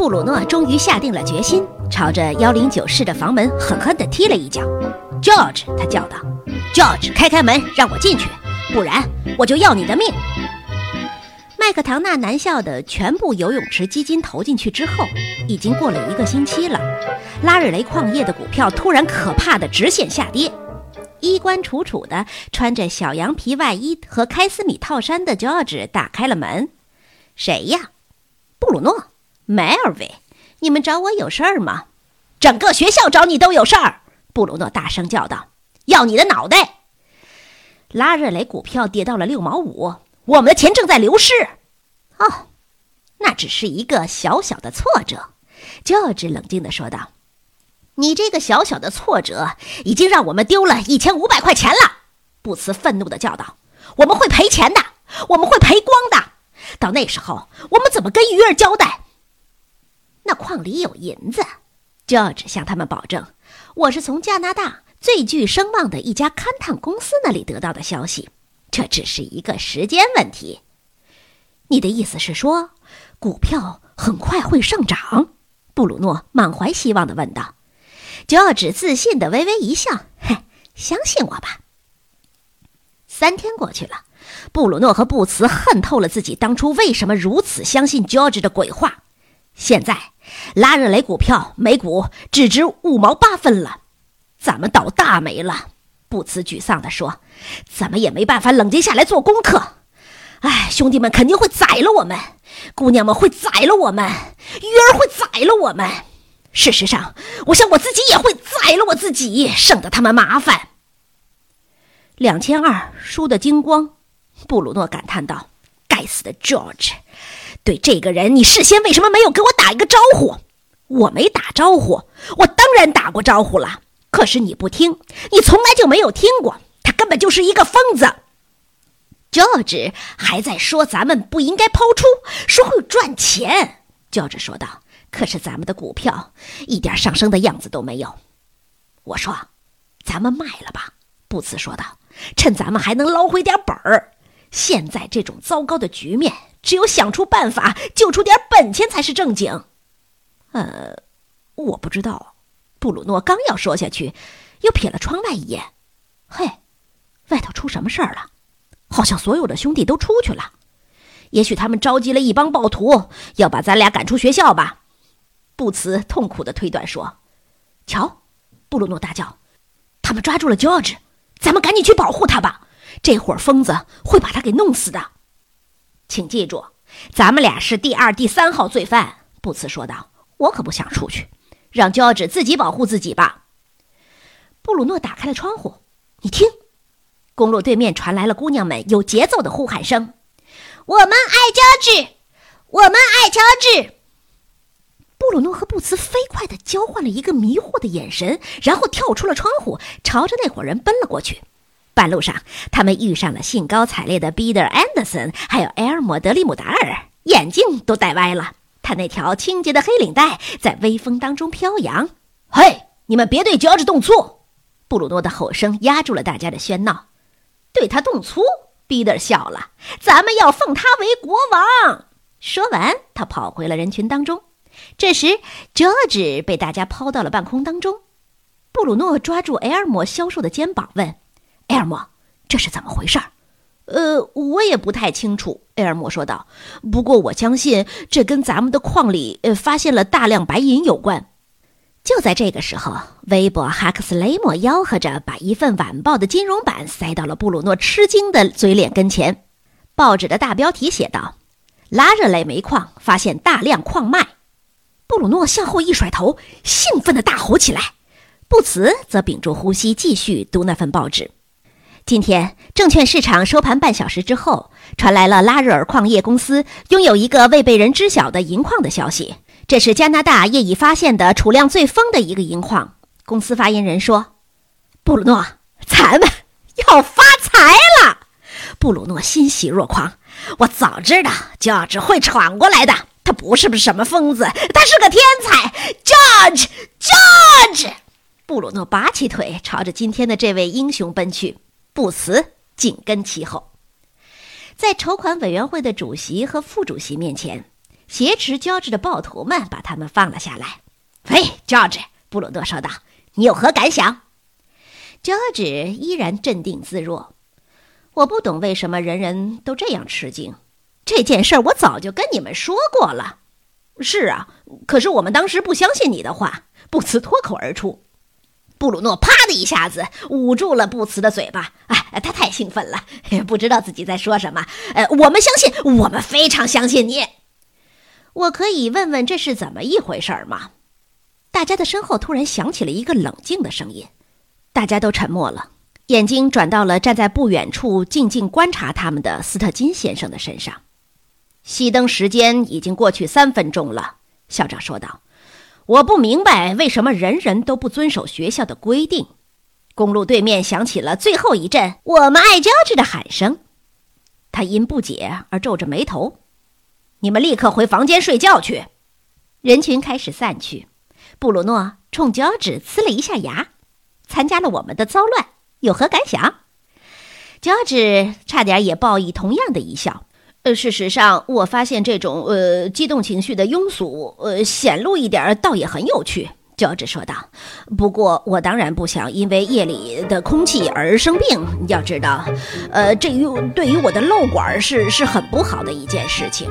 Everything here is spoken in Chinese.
布鲁诺终于下定了决心，朝着幺零九室的房门狠狠地踢了一脚。“George！” 他叫道，“George，开开门，让我进去，不然我就要你的命！”麦克唐纳男校的全部游泳池基金投进去之后，已经过了一个星期了。拉日雷矿业的股票突然可怕的直线下跌。衣冠楚楚的穿着小羊皮外衣和开司米套衫的 George 打开了门。“谁呀？”“布鲁诺。”“Melvin，你们找我有事儿吗？”“整个学校找你都有事儿！”布鲁诺大声叫道，“要你的脑袋！”拉热雷股票跌到了六毛五，我们的钱正在流失。哦，那只是一个小小的挫折乔治冷静地说道。你这个小小的挫折已经让我们丢了一千五百块钱了，布茨愤怒地叫道：“我们会赔钱的，我们会赔光的。到那时候，我们怎么跟鱼儿交代？”那矿里有银子，George 向他们保证：“我是从加拿大最具声望的一家勘探公司那里得到的消息，这只是一个时间问题。”你的意思是说，股票很快会上涨？布鲁诺满怀希望地问道。George 自信地微微一笑：“嘿，相信我吧。”三天过去了，布鲁诺和布茨恨透了自己当初为什么如此相信 George 的鬼话。现在，拉热雷股票每股只值五毛八分了，咱们倒大霉了。布茨沮丧地说：“怎么也没办法冷静下来做功课。哎，兄弟们肯定会宰了我们，姑娘们会宰了我们，鱼儿会宰了我们。”事实上，我想我自己也会宰了我自己，省得他们麻烦。两千二输得精光，布鲁诺感叹道：“该死的 George！对这个人，你事先为什么没有给我打一个招呼？我没打招呼，我当然打过招呼了。可是你不听，你从来就没有听过，他根本就是一个疯子。”George 还在说咱们不应该抛出，说会赚钱。George 说道。可是咱们的股票一点上升的样子都没有。我说：“咱们卖了吧。”布茨说道，“趁咱们还能捞回点本儿。现在这种糟糕的局面，只有想出办法救出点本钱才是正经。”呃，我不知道。布鲁诺刚要说下去，又瞥了窗外一眼。嘿，外头出什么事儿了？好像所有的兄弟都出去了。也许他们召集了一帮暴徒，要把咱俩赶出学校吧。布茨痛苦地推断说：“瞧！”布鲁诺大叫：“他们抓住了 George，咱们赶紧去保护他吧！这伙疯子会把他给弄死的。”请记住，咱们俩是第二、第三号罪犯。”布茨说道。“我可不想出去，让乔治自己保护自己吧。”布鲁诺打开了窗户，你听，公路对面传来了姑娘们有节奏的呼喊声：“我们爱乔治我们爱乔治。”布鲁诺和布茨飞快地交换了一个迷惑的眼神，然后跳出了窗户，朝着那伙人奔了过去。半路上，他们遇上了兴高采烈的彼得·安德森，还有埃尔莫·德里姆达尔，眼镜都戴歪了。他那条清洁的黑领带在微风当中飘扬。嘿，你们别对乔治动粗！布鲁诺的吼声压住了大家的喧闹。对他动粗？彼得笑了。咱们要奉他为国王。说完，他跑回了人群当中。这时，George 被大家抛到了半空当中。布鲁诺抓住埃尔莫消瘦的肩膀，问：“埃尔莫，这是怎么回事？”“呃，我也不太清楚。”埃尔莫说道。“不过我相信这跟咱们的矿里呃发现了大量白银有关。”就在这个时候，微博哈克斯雷莫吆喝着把一份晚报的金融版塞到了布鲁诺吃惊的嘴脸跟前。报纸的大标题写道：“拉热雷煤矿发现大量矿脉。”布鲁诺向后一甩头，兴奋地大吼起来。布茨则屏住呼吸，继续读那份报纸。今天证券市场收盘半小时之后，传来了拉日尔矿业公司拥有一个未被人知晓的银矿的消息。这是加拿大业已发现的储量最丰的一个银矿。公司发言人说：“布鲁诺，咱们要发财了！”布鲁诺欣喜若狂。我早知道就只会闯过来的。他不是不是什么疯子，他是个天才，George，George。布鲁诺拔起腿，朝着今天的这位英雄奔去。布茨紧跟其后。在筹款委员会的主席和副主席面前，挟持乔治的暴徒们把他们放了下来。喂，乔治，布鲁诺说道：“你有何感想？”乔治依然镇定自若。我不懂为什么人人都这样吃惊。这件事我早就跟你们说过了。是啊，可是我们当时不相信你的话。布茨脱口而出。布鲁诺啪的一下子捂住了布茨的嘴巴。哎，他太兴奋了，不知道自己在说什么。呃，我们相信，我们非常相信你。我可以问问这是怎么一回事吗？大家的身后突然响起了一个冷静的声音，大家都沉默了，眼睛转到了站在不远处静静观察他们的斯特金先生的身上。熄灯时间已经过去三分钟了，校长说道。我不明白为什么人人都不遵守学校的规定。公路对面响起了最后一阵“我们爱乔治”的喊声，他因不解而皱着眉头。你们立刻回房间睡觉去。人群开始散去。布鲁诺冲乔治呲了一下牙，参加了我们的骚乱，有何感想？乔治差点也报以同样的一笑。呃，事实上，我发现这种呃激动情绪的庸俗，呃显露一点倒也很有趣。乔治说道。不过，我当然不想因为夜里的空气而生病。要知道，呃，这于对于我的漏管是是很不好的一件事情。